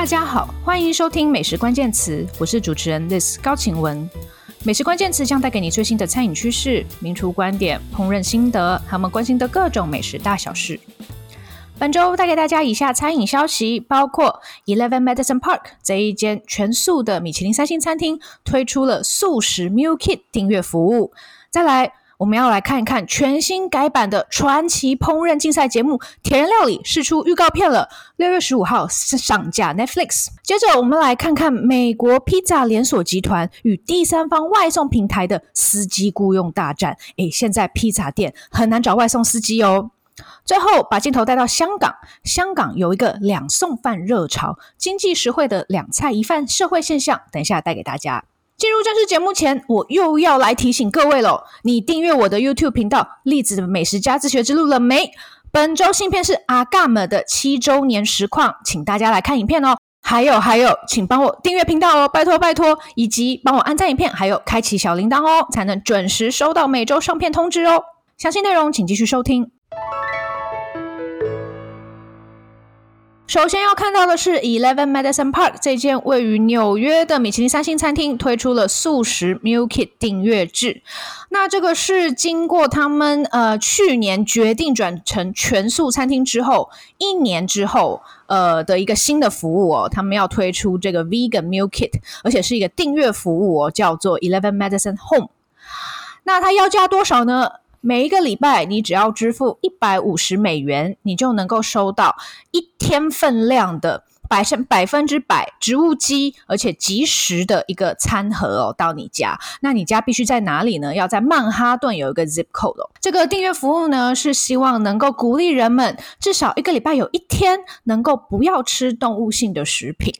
大家好，欢迎收听美食关键词，我是主持人 Liz 高晴雯。美食关键词将带给你最新的餐饮趋势、名厨观点、烹饪心得，他们关心的各种美食大小事。本周带给大家以下餐饮消息，包括 Eleven Madison Park 这一间全素的米其林三星餐厅推出了素食 Meal Kit 订阅服务。再来。我们要来看一看全新改版的传奇烹饪竞赛节目《铁人料理》释出预告片了，六月十五号上架 Netflix。接着，我们来看看美国披萨连锁集团与第三方外送平台的司机雇佣大战。诶，现在披萨店很难找外送司机哦。最后，把镜头带到香港，香港有一个两送饭热潮，经济实惠的两菜一饭社会现象，等一下带给大家。进入正式节目前，我又要来提醒各位喽，你订阅我的 YouTube 频道“栗子的美食家自学之路”了没？本周新片是阿伽玛的七周年实况，请大家来看影片哦。还有还有，请帮我订阅频道哦，拜托拜托，以及帮我按赞影片，还有开启小铃铛哦，才能准时收到每周上片通知哦。详细内容请继续收听。首先要看到的是 Eleven Madison Park 这间位于纽约的米其林三星餐厅推出了素食 Meal Kit 订阅制。那这个是经过他们呃去年决定转成全素餐厅之后，一年之后呃的一个新的服务哦，他们要推出这个 Vegan Meal Kit，而且是一个订阅服务哦，叫做 Eleven Madison Home。那它要价多少呢？每一个礼拜，你只要支付一百五十美元，你就能够收到一天份量的百分百分之百植物基，而且即食的一个餐盒哦，到你家。那你家必须在哪里呢？要在曼哈顿有一个 zip code 哦。这个订阅服务呢，是希望能够鼓励人们至少一个礼拜有一天能够不要吃动物性的食品。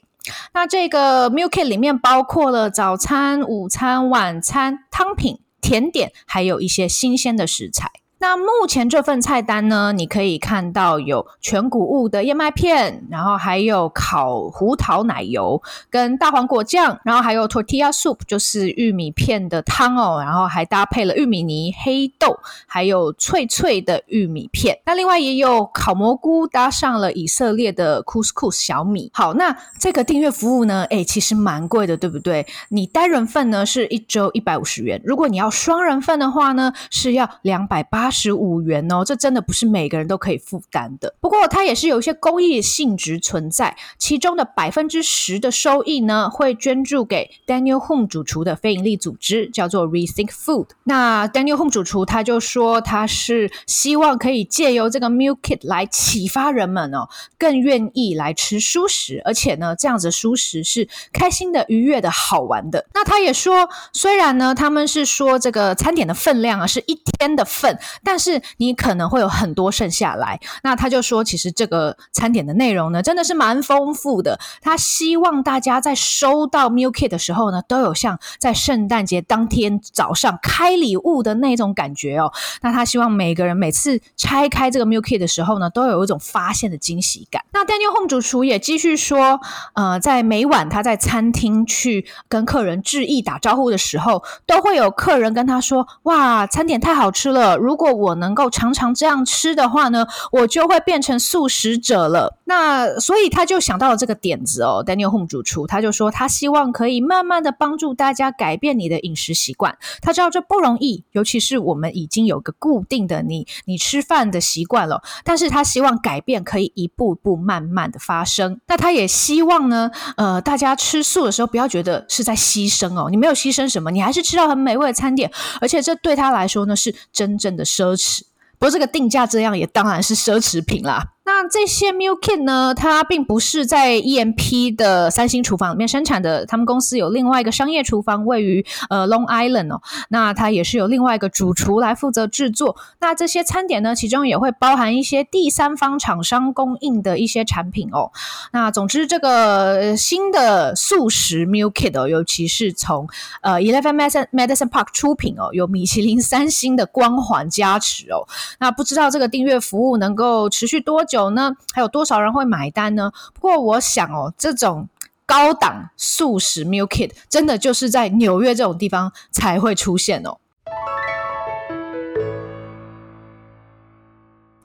那这个 meal kit 里面包括了早餐、午餐、晚餐、汤品。甜点，还有一些新鲜的食材。那目前这份菜单呢，你可以看到有全谷物的燕麦片，然后还有烤胡桃奶油跟大黄果酱，然后还有 tortilla soup，就是玉米片的汤哦，然后还搭配了玉米泥、黑豆，还有脆脆的玉米片。那另外也有烤蘑菇，搭上了以色列的 couscous 小米。好，那这个订阅服务呢，诶，其实蛮贵的，对不对？你单人份呢是一周一百五十元，如果你要双人份的话呢，是要两百八十五元哦，这真的不是每个人都可以负担的。不过它也是有一些公益性质存在，其中的百分之十的收益呢，会捐助给 Daniel Humm 主厨的非营利组织，叫做 Rethink Food。那 Daniel Humm 主厨他就说，他是希望可以借由这个 Meal Kit 来启发人们哦，更愿意来吃蔬食，而且呢，这样子的蔬食是开心的、愉悦的、好玩的。那他也说，虽然呢，他们是说这个餐点的分量啊是一天的份，但是你可能会有很多剩下来，那他就说，其实这个餐点的内容呢，真的是蛮丰富的。他希望大家在收到 m i l k i t 的时候呢，都有像在圣诞节当天早上开礼物的那种感觉哦。那他希望每个人每次拆开这个 m i l k i t 的时候呢，都有一种发现的惊喜感。那 Daniel Humm 主厨也继续说，呃，在每晚他在餐厅去跟客人致意打招呼的时候，都会有客人跟他说：“哇，餐点太好吃了！如果我能够常常这样吃的话呢，我就会变成素食者了。那所以他就想到了这个点子哦，Daniel Home 主厨他就说他希望可以慢慢的帮助大家改变你的饮食习惯。他知道这不容易，尤其是我们已经有个固定的你你吃饭的习惯了。但是他希望改变可以一步步慢慢的发生。那他也希望呢，呃，大家吃素的时候不要觉得是在牺牲哦，你没有牺牲什么，你还是吃到很美味的餐点，而且这对他来说呢是真正的生奢侈。不过这个定价这样也当然是奢侈品啦。那这些 Meal Kit 呢，它并不是在 EMP 的三星厨房里面生产的，他们公司有另外一个商业厨房位于呃 Long Island 哦，那它也是有另外一个主厨来负责制作。那这些餐点呢，其中也会包含一些第三方厂商供应的一些产品哦。那总之，这个新的素食 Meal Kit 哦，尤其是从呃 Eleven Madison Madison Park 出品哦，有米其林三星的光环加持哦。那不知道这个订阅服务能够持续多久？那？还有多少人会买单呢？不过我想哦，这种高档素食 Meal Kit 真的就是在纽约这种地方才会出现哦。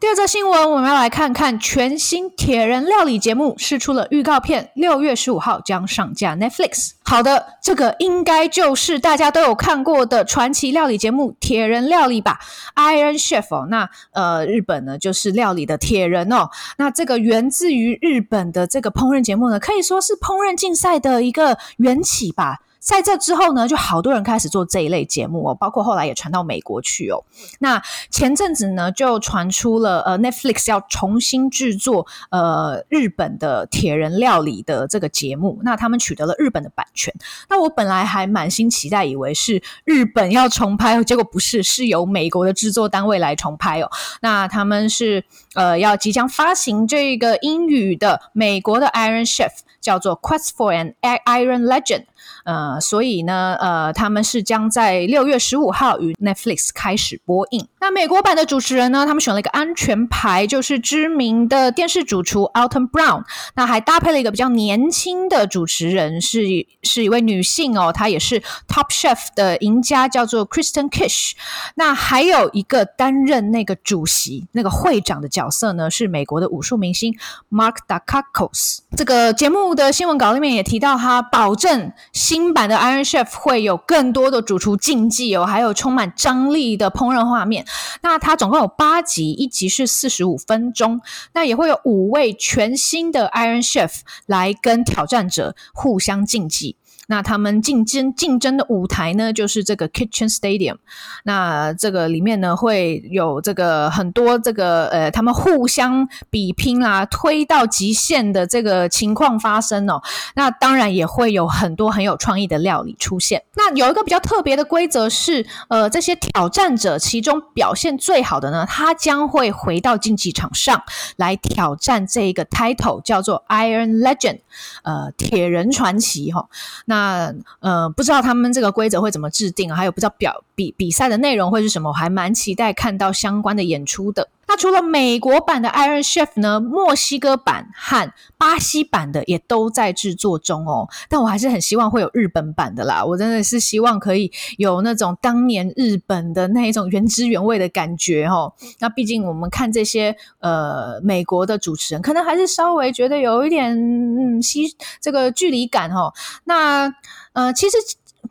第二则新闻，我们要来看看全新铁人料理节目释出了预告片，六月十五号将上架 Netflix。好的，这个应该就是大家都有看过的传奇料理节目《铁人料理》吧，Iron Chef 哦。那呃，日本呢就是料理的铁人哦。那这个源自于日本的这个烹饪节目呢，可以说是烹饪竞赛的一个缘起吧。在这之后呢，就好多人开始做这一类节目哦，包括后来也传到美国去哦。那前阵子呢，就传出了呃，Netflix 要重新制作呃日本的铁人料理的这个节目，那他们取得了日本的版权。那我本来还满心期待，以为是日本要重拍，结果不是，是由美国的制作单位来重拍哦。那他们是呃要即将发行这个英语的美国的 Iron Chef，叫做 Quest for an Iron Legend。呃，所以呢，呃，他们是将在六月十五号与 Netflix 开始播映。那美国版的主持人呢，他们选了一个安全牌，就是知名的电视主厨 Alton Brown。那还搭配了一个比较年轻的主持人，是是一位女性哦，她也是 Top Chef 的赢家，叫做 Kristen Kish。那还有一个担任那个主席、那个会长的角色呢，是美国的武术明星 Mark Dacascos。这个节目的新闻稿里面也提到，他保证。新版的 Iron Chef 会有更多的主厨竞技哦，还有充满张力的烹饪画面。那它总共有八集，一集是四十五分钟。那也会有五位全新的 Iron Chef 来跟挑战者互相竞技。那他们竞争竞争的舞台呢，就是这个 Kitchen Stadium。那这个里面呢，会有这个很多这个呃，他们互相比拼啦，推到极限的这个情况发生哦。那当然也会有很多很有创意的料理出现。那有一个比较特别的规则是，呃，这些挑战者其中表现最好的呢，他将会回到竞技场上来挑战这个 title，叫做 Iron Legend，呃，铁人传奇哈、哦。那那呃，不知道他们这个规则会怎么制定，还有不知道表比比赛的内容会是什么，我还蛮期待看到相关的演出的。那除了美国版的 Iron Chef 呢，墨西哥版和巴西版的也都在制作中哦。但我还是很希望会有日本版的啦，我真的是希望可以有那种当年日本的那一种原汁原味的感觉哦。那毕竟我们看这些呃美国的主持人，可能还是稍微觉得有一点嗯西这个距离感哦。那呃，其实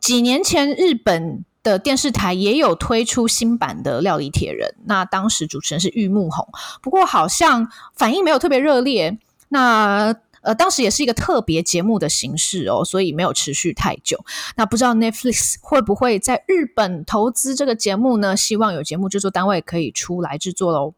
几年前日本。的电视台也有推出新版的《料理铁人》，那当时主持人是玉木宏，不过好像反应没有特别热烈。那呃，当时也是一个特别节目的形式哦，所以没有持续太久。那不知道 Netflix 会不会在日本投资这个节目呢？希望有节目制作单位可以出来制作喽。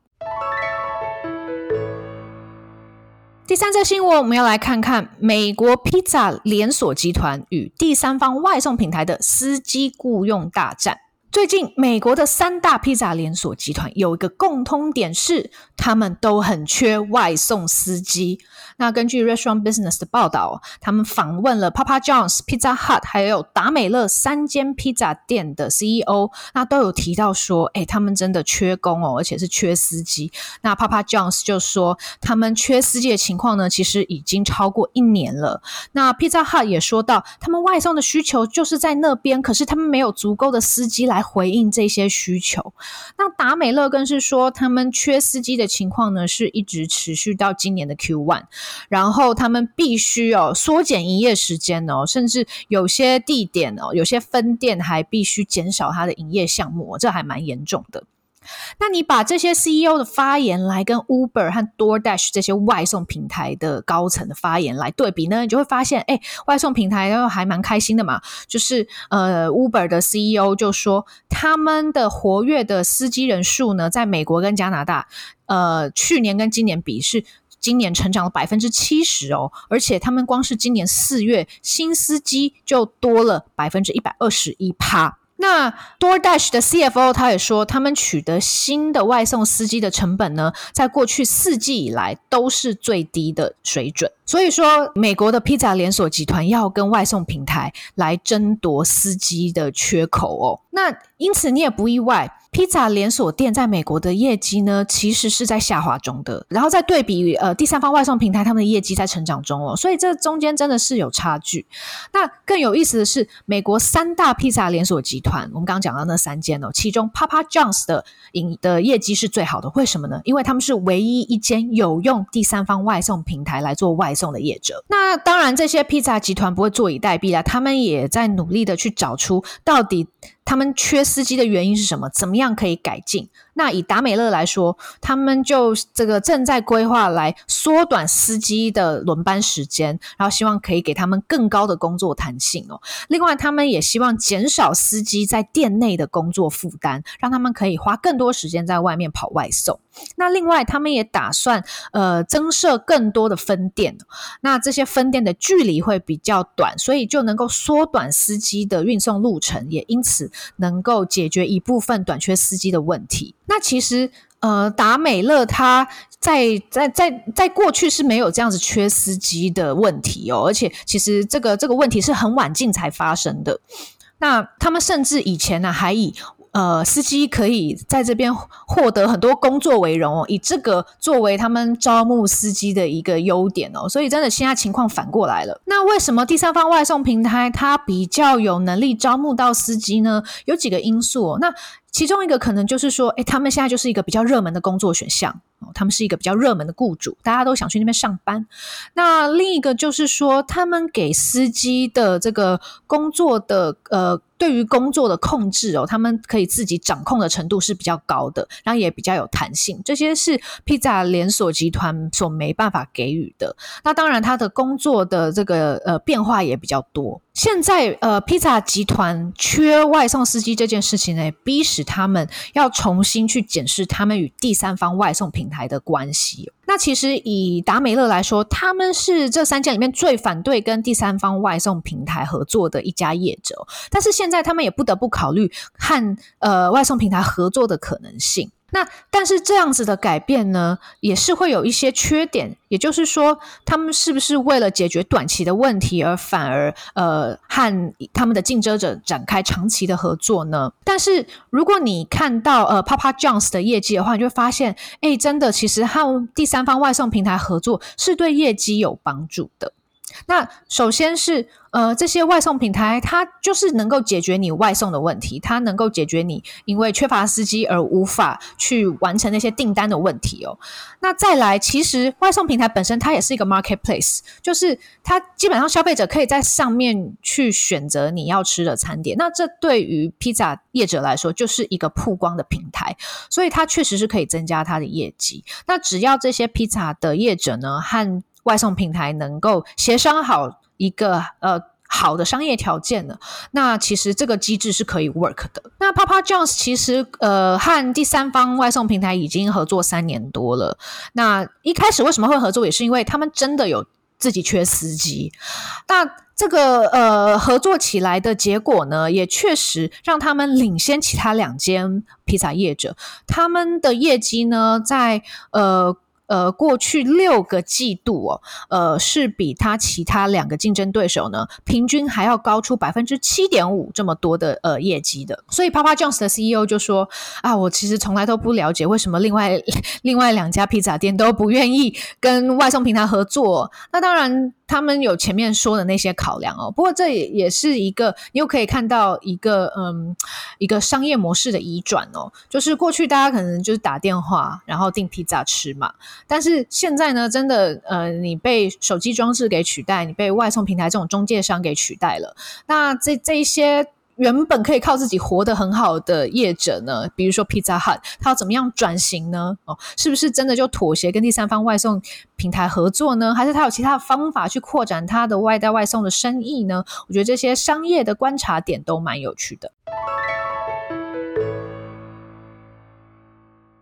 第三则新闻，我们要来看看美国披萨连锁集团与第三方外送平台的司机雇佣大战。最近，美国的三大披萨连锁集团有一个共通点是，他们都很缺外送司机。那根据 Restaurant Business 的报道，他们访问了 Papa John's、Pizza Hut 还有达美乐三间披萨店的 CEO，那都有提到说，哎，他们真的缺工哦，而且是缺司机。那 Papa John's 就说，他们缺司机的情况呢，其实已经超过一年了。那 Pizza Hut 也说到，他们外送的需求就是在那边，可是他们没有足够的司机来。来回应这些需求，那达美乐更是说，他们缺司机的情况呢，是一直持续到今年的 Q one，然后他们必须哦缩减营业时间哦，甚至有些地点哦，有些分店还必须减少它的营业项目，这还蛮严重的。那你把这些 CEO 的发言来跟 Uber 和 DoorDash 这些外送平台的高层的发言来对比呢，你就会发现，哎，外送平台都还蛮开心的嘛。就是呃，Uber 的 CEO 就说，他们的活跃的司机人数呢，在美国跟加拿大，呃，去年跟今年比是今年成长了百分之七十哦，而且他们光是今年四月新司机就多了百分之一百二十一趴。那 DoorDash 的 CFO 他也说，他们取得新的外送司机的成本呢，在过去四季以来都是最低的水准。所以说，美国的披萨连锁集团要跟外送平台来争夺司机的缺口哦。那因此你也不意外。披萨连锁店在美国的业绩呢，其实是在下滑中的。然后再对比呃第三方外送平台，他们的业绩在成长中哦，所以这中间真的是有差距。那更有意思的是，美国三大披萨连锁集团，我们刚刚讲到那三间哦，其中 Papa John's 的营的业绩是最好的。为什么呢？因为他们是唯一一间有用第三方外送平台来做外送的业者。那当然，这些披萨集团不会坐以待毙了，他们也在努力的去找出到底。他们缺司机的原因是什么？怎么样可以改进？那以达美乐来说，他们就这个正在规划来缩短司机的轮班时间，然后希望可以给他们更高的工作弹性哦。另外，他们也希望减少司机在店内的工作负担，让他们可以花更多时间在外面跑外送。那另外，他们也打算呃增设更多的分店，那这些分店的距离会比较短，所以就能够缩短司机的运送路程，也因此能够解决一部分短缺司机的问题。那其实呃达美乐他在在在在过去是没有这样子缺司机的问题哦，而且其实这个这个问题是很晚近才发生的。那他们甚至以前呢还以呃，司机可以在这边获得很多工作为荣哦，以这个作为他们招募司机的一个优点哦，所以真的现在情况反过来了。那为什么第三方外送平台它比较有能力招募到司机呢？有几个因素哦，那其中一个可能就是说，诶，他们现在就是一个比较热门的工作选项哦，他们是一个比较热门的雇主，大家都想去那边上班。那另一个就是说，他们给司机的这个工作的呃。对于工作的控制哦，他们可以自己掌控的程度是比较高的，然后也比较有弹性。这些是披萨连锁集团所没办法给予的。那当然，他的工作的这个呃变化也比较多。现在呃，披萨集团缺外送司机这件事情呢，逼使他们要重新去检视他们与第三方外送平台的关系。那其实以达美乐来说，他们是这三家里面最反对跟第三方外送平台合作的一家业者，但是现在他们也不得不考虑和呃外送平台合作的可能性。那但是这样子的改变呢，也是会有一些缺点。也就是说，他们是不是为了解决短期的问题，而反而呃和他们的竞争者展开长期的合作呢？但是如果你看到呃 Papa John's 的业绩的话，你就会发现，哎，真的，其实和第三方外送平台合作是对业绩有帮助的。那首先是呃，这些外送平台，它就是能够解决你外送的问题，它能够解决你因为缺乏司机而无法去完成那些订单的问题哦。那再来，其实外送平台本身它也是一个 marketplace，就是它基本上消费者可以在上面去选择你要吃的餐点。那这对于披萨业者来说就是一个曝光的平台，所以它确实是可以增加它的业绩。那只要这些披萨的业者呢和外送平台能够协商好一个呃好的商业条件呢，那其实这个机制是可以 work 的。那 Papa John's 其实呃和第三方外送平台已经合作三年多了。那一开始为什么会合作，也是因为他们真的有自己缺司机。那这个呃合作起来的结果呢，也确实让他们领先其他两间披萨业者。他们的业绩呢，在呃。呃，过去六个季度哦，呃，是比他其他两个竞争对手呢，平均还要高出百分之七点五这么多的呃业绩的。所以，Papa John's 的 CEO 就说啊，我其实从来都不了解为什么另外另外两家披萨店都不愿意跟外送平台合作。那当然。他们有前面说的那些考量哦，不过这也也是一个，你又可以看到一个嗯，一个商业模式的移转哦，就是过去大家可能就是打电话然后订披萨吃嘛，但是现在呢，真的呃，你被手机装置给取代，你被外送平台这种中介商给取代了，那这这一些。原本可以靠自己活得很好的业者呢，比如说 Pizza Hut，他要怎么样转型呢？哦，是不是真的就妥协跟第三方外送平台合作呢？还是他有其他的方法去扩展他的外带外送的生意呢？我觉得这些商业的观察点都蛮有趣的。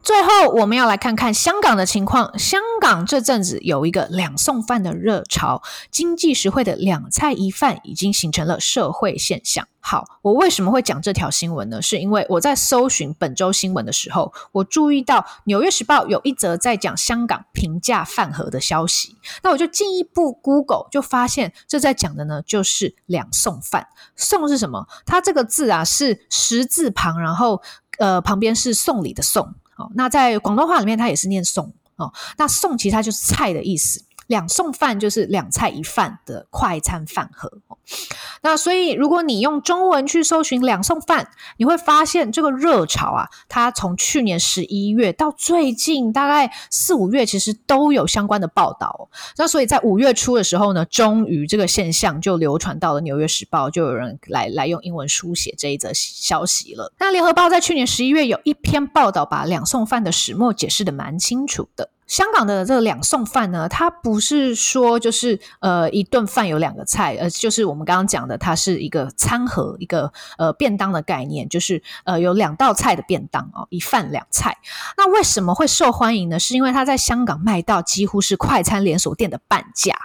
最后，我们要来看看香港的情况。香港这阵子有一个两送饭的热潮，经济实惠的两菜一饭已经形成了社会现象。好，我为什么会讲这条新闻呢？是因为我在搜寻本周新闻的时候，我注意到《纽约时报》有一则在讲香港平价饭盒的消息。那我就进一步 Google，就发现这在讲的呢，就是两送饭。送是什么？它这个字啊是十字旁，然后呃旁边是送礼的送。哦，那在广东话里面，它也是念送哦。那送其实它就是菜的意思。两送饭就是两菜一饭的快餐饭盒。那所以，如果你用中文去搜寻两送饭，你会发现这个热潮啊，它从去年十一月到最近大概四五月，其实都有相关的报道。那所以在五月初的时候呢，终于这个现象就流传到了《纽约时报》，就有人来来用英文书写这一则消息了。那《联合报》在去年十一月有一篇报道，把两送饭的始末解释得蛮清楚的。香港的这个两送饭呢，它不是说就是呃一顿饭有两个菜，呃就是我们刚刚讲的，它是一个餐盒，一个呃便当的概念，就是呃有两道菜的便当哦，一饭两菜。那为什么会受欢迎呢？是因为它在香港卖到几乎是快餐连锁店的半价。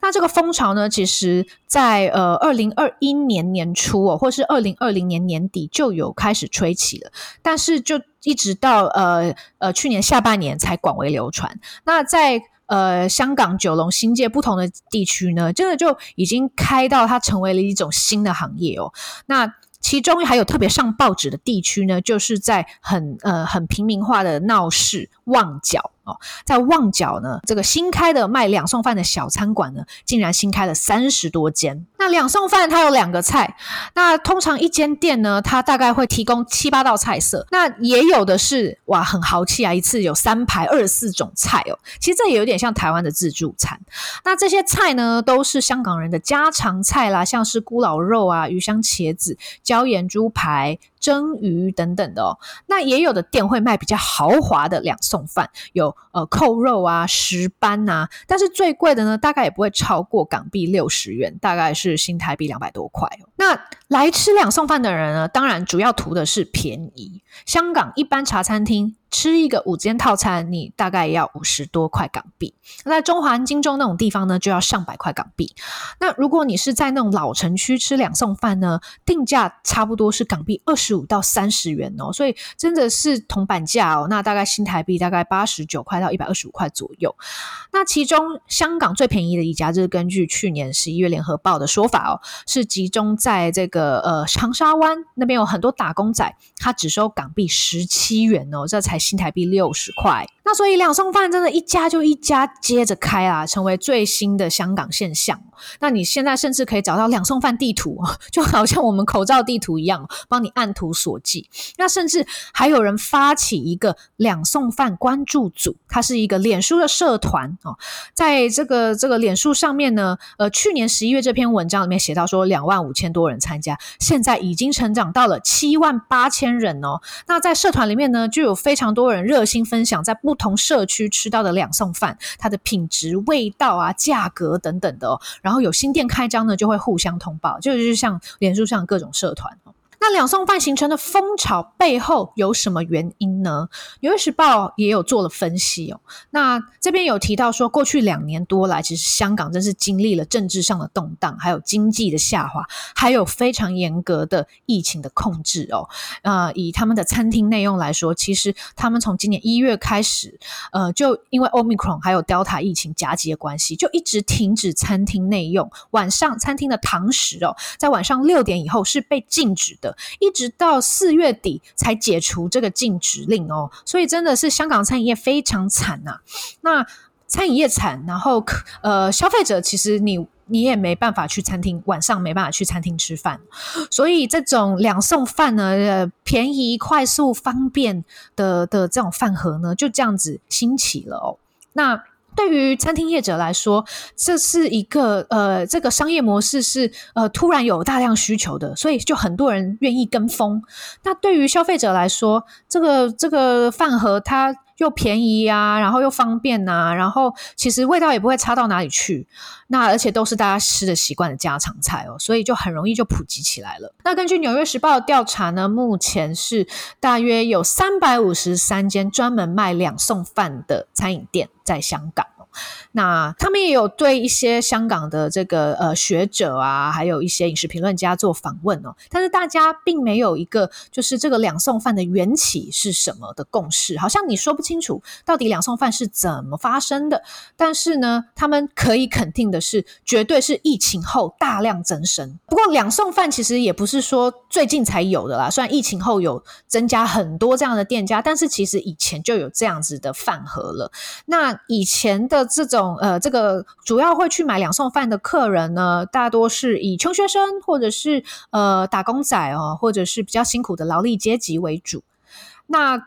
那这个风潮呢，其实在呃二零二一年年初哦，或是二零二零年年底就有开始吹起了，但是就一直到呃呃去年下半年才广为流传。那在呃香港、九龙、新界不同的地区呢，真的就已经开到它成为了一种新的行业哦。那其中还有特别上报纸的地区呢，就是在很呃很平民化的闹市旺角。在旺角呢，这个新开的卖两餸饭的小餐馆呢，竟然新开了三十多间。那两餸饭它有两个菜，那通常一间店呢，它大概会提供七八道菜色。那也有的是哇，很豪气啊，一次有三排二十四种菜哦。其实这也有点像台湾的自助餐。那这些菜呢，都是香港人的家常菜啦，像是咕咾肉啊、鱼香茄子、椒盐猪排。蒸鱼等等的哦，那也有的店会卖比较豪华的两送饭，有呃扣肉啊、石斑啊，但是最贵的呢，大概也不会超过港币六十元，大概是新台币两百多块哦。那来吃两送饭的人呢，当然主要图的是便宜。香港一般茶餐厅。吃一个五间套餐，你大概要五十多块港币。那在中环、金钟那种地方呢，就要上百块港币。那如果你是在那种老城区吃两送饭呢，定价差不多是港币二十五到三十元哦，所以真的是铜板价哦。那大概新台币大概八十九块到一百二十五块左右。那其中香港最便宜的一家，就是根据去年十一月联合报的说法哦，是集中在这个的呃长沙湾那边有很多打工仔，他只收港币十七元哦，这才。新台币六十块，那所以两送饭真的一家就一家接着开啊，成为最新的香港现象。那你现在甚至可以找到两送饭地图，就好像我们口罩地图一样，帮你按图索骥。那甚至还有人发起一个两送饭关注组，它是一个脸书的社团哦。在这个这个脸书上面呢，呃，去年十一月这篇文章里面写到说，两万五千多人参加，现在已经成长到了七万八千人哦。那在社团里面呢，就有非常多人热心分享在不同社区吃到的两送饭，它的品质、味道啊、价格等等的哦。然后有新店开张呢，就会互相通报，就是像脸书上各种社团。那两送饭形成的风潮背后有什么原因呢？纽约时报也有做了分析哦。那这边有提到说，过去两年多来，其实香港真是经历了政治上的动荡，还有经济的下滑，还有非常严格的疫情的控制哦。呃，以他们的餐厅内用来说，其实他们从今年一月开始，呃，就因为 Omicron 还有 Delta 疫情夹击的关系，就一直停止餐厅内用。晚上餐厅的堂食哦，在晚上六点以后是被禁止的。一直到四月底才解除这个禁止令哦，所以真的是香港餐饮业非常惨呐。那餐饮业惨，然后呃，消费者其实你你也没办法去餐厅，晚上没办法去餐厅吃饭，所以这种两餸饭呢，便宜、快速、方便的的这种饭盒呢，就这样子兴起了哦。那对于餐厅业者来说，这是一个呃，这个商业模式是呃突然有大量需求的，所以就很多人愿意跟风。那对于消费者来说，这个这个饭盒它又便宜啊，然后又方便呐、啊，然后其实味道也不会差到哪里去。那而且都是大家吃的习惯的家常菜哦，所以就很容易就普及起来了。那根据《纽约时报》的调查呢，目前是大约有三百五十三间专门卖两送饭的餐饮店在香港。那他们也有对一些香港的这个呃学者啊，还有一些饮食评论家做访问哦，但是大家并没有一个就是这个两送饭的缘起是什么的共识，好像你说不清楚到底两送饭是怎么发生的。但是呢，他们可以肯定的是，绝对是疫情后大量增生。不过两送饭其实也不是说最近才有的啦，虽然疫情后有增加很多这样的店家，但是其实以前就有这样子的饭盒了。那以前的。这种呃，这个主要会去买两送饭的客人呢，大多是以穷学生或者是呃打工仔哦，或者是比较辛苦的劳力阶级为主。那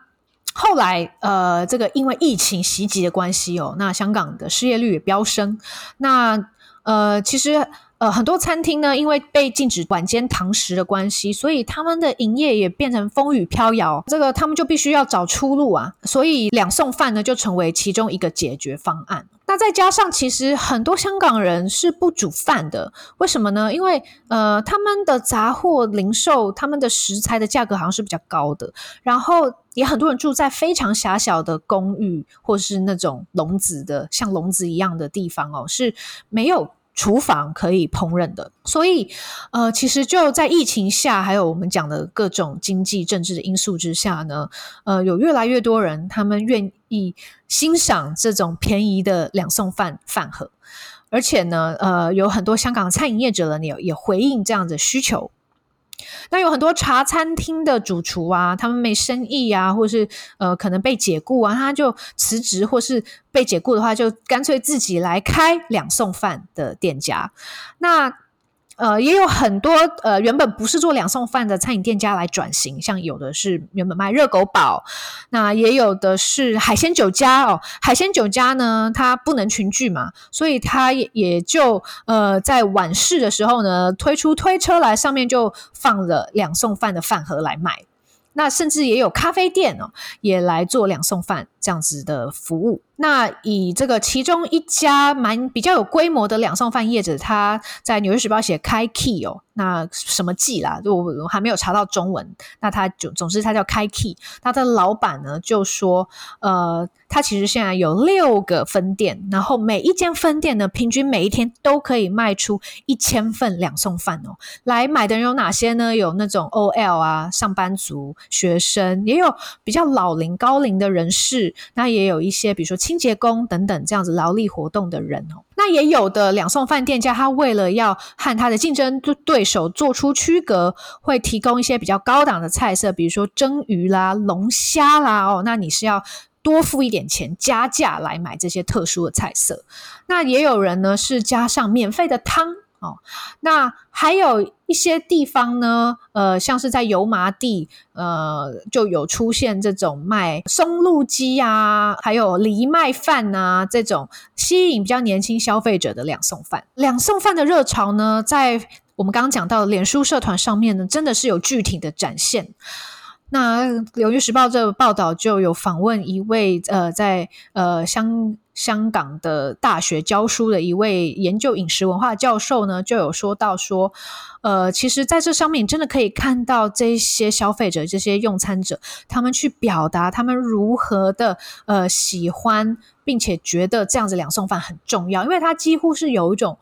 后来呃，这个因为疫情袭击的关系哦，那香港的失业率也飙升。那呃，其实。呃，很多餐厅呢，因为被禁止晚间堂食的关系，所以他们的营业也变成风雨飘摇。这个他们就必须要找出路啊，所以两送饭呢就成为其中一个解决方案。那再加上，其实很多香港人是不煮饭的，为什么呢？因为呃，他们的杂货零售，他们的食材的价格好像是比较高的，然后也很多人住在非常狭小的公寓，或是那种笼子的像笼子一样的地方哦，是没有。厨房可以烹饪的，所以呃，其实就在疫情下，还有我们讲的各种经济政治的因素之下呢，呃，有越来越多人他们愿意欣赏这种便宜的两送饭饭盒，而且呢，呃，有很多香港餐饮业者呢也也回应这样的需求。那有很多茶餐厅的主厨啊，他们没生意啊，或是呃可能被解雇啊，他就辞职，或是被解雇的话，就干脆自己来开两送饭的店家。那呃，也有很多呃，原本不是做两送饭的餐饮店家来转型，像有的是原本卖热狗堡，那也有的是海鲜酒家哦。海鲜酒家呢，它不能群聚嘛，所以它也也就呃，在晚市的时候呢，推出推车来，上面就放了两送饭的饭盒来卖。那甚至也有咖啡店哦，也来做两送饭这样子的服务。那以这个其中一家蛮比较有规模的两送饭业者，他在《纽约时报》写开 Key 哦，那什么记啦？我我还没有查到中文。那他就总之他叫开 Key，他的老板呢就说，呃。他其实现在有六个分店，然后每一间分店呢，平均每一天都可以卖出一千份两送饭哦。来买的人有哪些呢？有那种 OL 啊，上班族、学生，也有比较老龄、高龄的人士，那也有一些比如说清洁工等等这样子劳力活动的人哦。那也有的两送饭店家，他为了要和他的竞争对手做出区隔，会提供一些比较高档的菜色，比如说蒸鱼啦、龙虾啦哦。那你是要多付一点钱加价来买这些特殊的菜色，那也有人呢是加上免费的汤哦。那还有一些地方呢，呃，像是在油麻地，呃，就有出现这种卖松露鸡啊，还有藜麦饭啊这种吸引比较年轻消费者的两餸饭。两餸饭的热潮呢，在我们刚刚讲到的脸书社团上面呢，真的是有具体的展现。那《纽约时报》这个报道就有访问一位呃，在呃香香港的大学教书的一位研究饮食文化教授呢，就有说到说，呃，其实在这上面真的可以看到这些消费者、这些用餐者，他们去表达他们如何的呃喜欢，并且觉得这样子两送饭很重要，因为它几乎是有一种。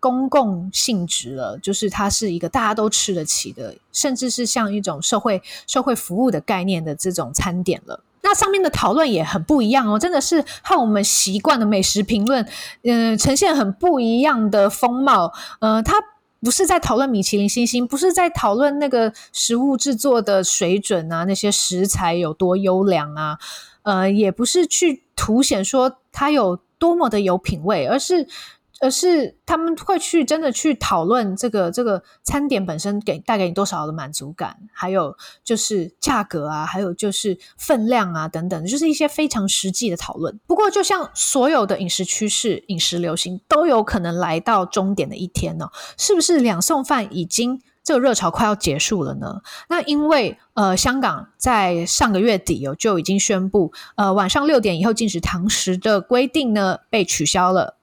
公共性质了，就是它是一个大家都吃得起的，甚至是像一种社会社会服务的概念的这种餐点了。那上面的讨论也很不一样哦，真的是和我们习惯的美食评论，嗯、呈现很不一样的风貌。呃，它不是在讨论米其林星星，不是在讨论那个食物制作的水准啊，那些食材有多优良啊，呃，也不是去凸显说它有多么的有品味，而是。而是他们会去真的去讨论这个这个餐点本身给带给你多少的满足感，还有就是价格啊，还有就是分量啊等等，就是一些非常实际的讨论。不过，就像所有的饮食趋势、饮食流行都有可能来到终点的一天呢，是不是两送饭已经这个热潮快要结束了呢？那因为呃，香港在上个月底哦就已经宣布，呃，晚上六点以后禁止堂食的规定呢被取消了。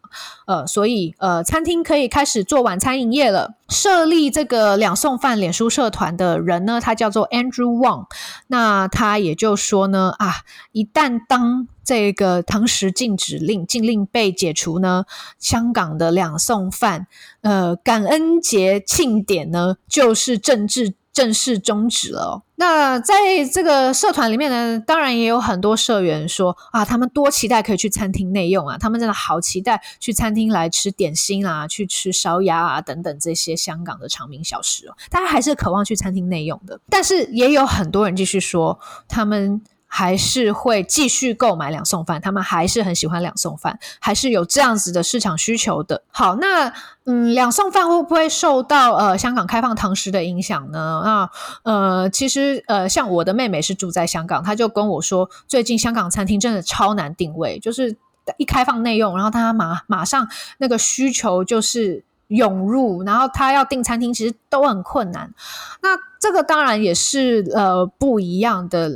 呃，所以呃，餐厅可以开始做晚餐营业了。设立这个两送饭脸书社团的人呢，他叫做 Andrew Wong。那他也就说呢，啊，一旦当这个堂食禁止令禁令被解除呢，香港的两送饭，呃，感恩节庆典呢，就是政治。正式终止了。那在这个社团里面呢，当然也有很多社员说啊，他们多期待可以去餐厅内用啊，他们真的好期待去餐厅来吃点心啊，去吃烧鸭啊等等这些香港的长名小食哦。大家还是渴望去餐厅内用的，但是也有很多人继续说他们。还是会继续购买两餸饭，他们还是很喜欢两餸饭，还是有这样子的市场需求的。好，那嗯，两餸饭会不会受到呃香港开放堂食的影响呢？那呃，其实呃，像我的妹妹是住在香港，她就跟我说，最近香港餐厅真的超难定位，就是一开放内用，然后她马马上那个需求就是。涌入，然后他要订餐厅，其实都很困难。那这个当然也是呃不一样的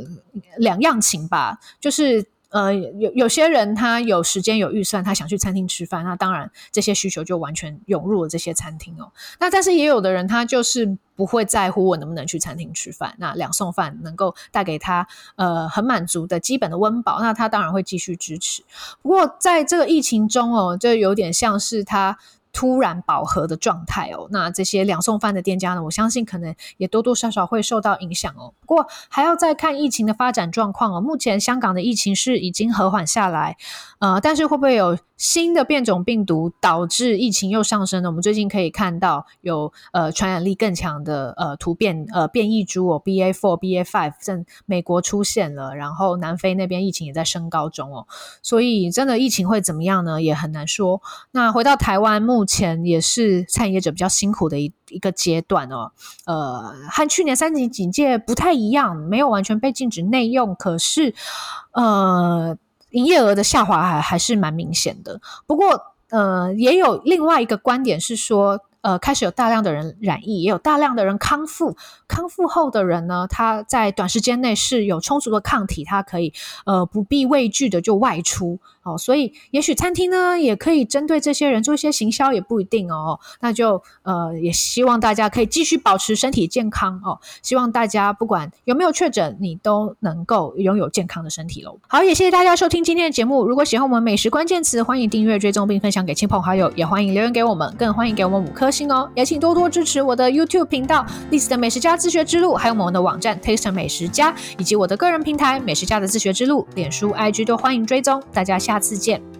两样情吧。就是呃有有些人他有时间有预算，他想去餐厅吃饭，那当然这些需求就完全涌入了这些餐厅哦。那但是也有的人他就是不会在乎我能不能去餐厅吃饭，那两餸饭能够带给他呃很满足的基本的温饱，那他当然会继续支持。不过在这个疫情中哦，就有点像是他。突然饱和的状态哦，那这些两送饭的店家呢，我相信可能也多多少少会受到影响哦。不过还要再看疫情的发展状况哦。目前香港的疫情是已经和缓下来，呃，但是会不会有新的变种病毒导致疫情又上升了？我们最近可以看到有呃传染力更强的呃突变呃变异株哦，BA four、BA five 在美国出现了，然后南非那边疫情也在升高中哦。所以真的疫情会怎么样呢？也很难说。那回到台湾目。前也是餐饮业者比较辛苦的一一个阶段哦，呃，和去年三级警戒不太一样，没有完全被禁止内用，可是呃，营业额的下滑还还是蛮明显的。不过呃，也有另外一个观点是说。呃，开始有大量的人染疫，也有大量的人康复。康复后的人呢，他在短时间内是有充足的抗体，他可以呃不必畏惧的就外出哦。所以，也许餐厅呢也可以针对这些人做一些行销，也不一定哦。那就呃也希望大家可以继续保持身体健康哦。希望大家不管有没有确诊，你都能够拥有健康的身体喽。好，也谢谢大家收听今天的节目。如果喜欢我们美食关键词，欢迎订阅、追踪并分享给亲朋好友，也欢迎留言给我们，更欢迎给我们五颗。心哦，也请多多支持我的 YouTube 频道《历史的美食家自学之路》，还有我们的网站 Taste 美食家，以及我的个人平台美食家的自学之路，脸书、IG 都欢迎追踪。大家下次见。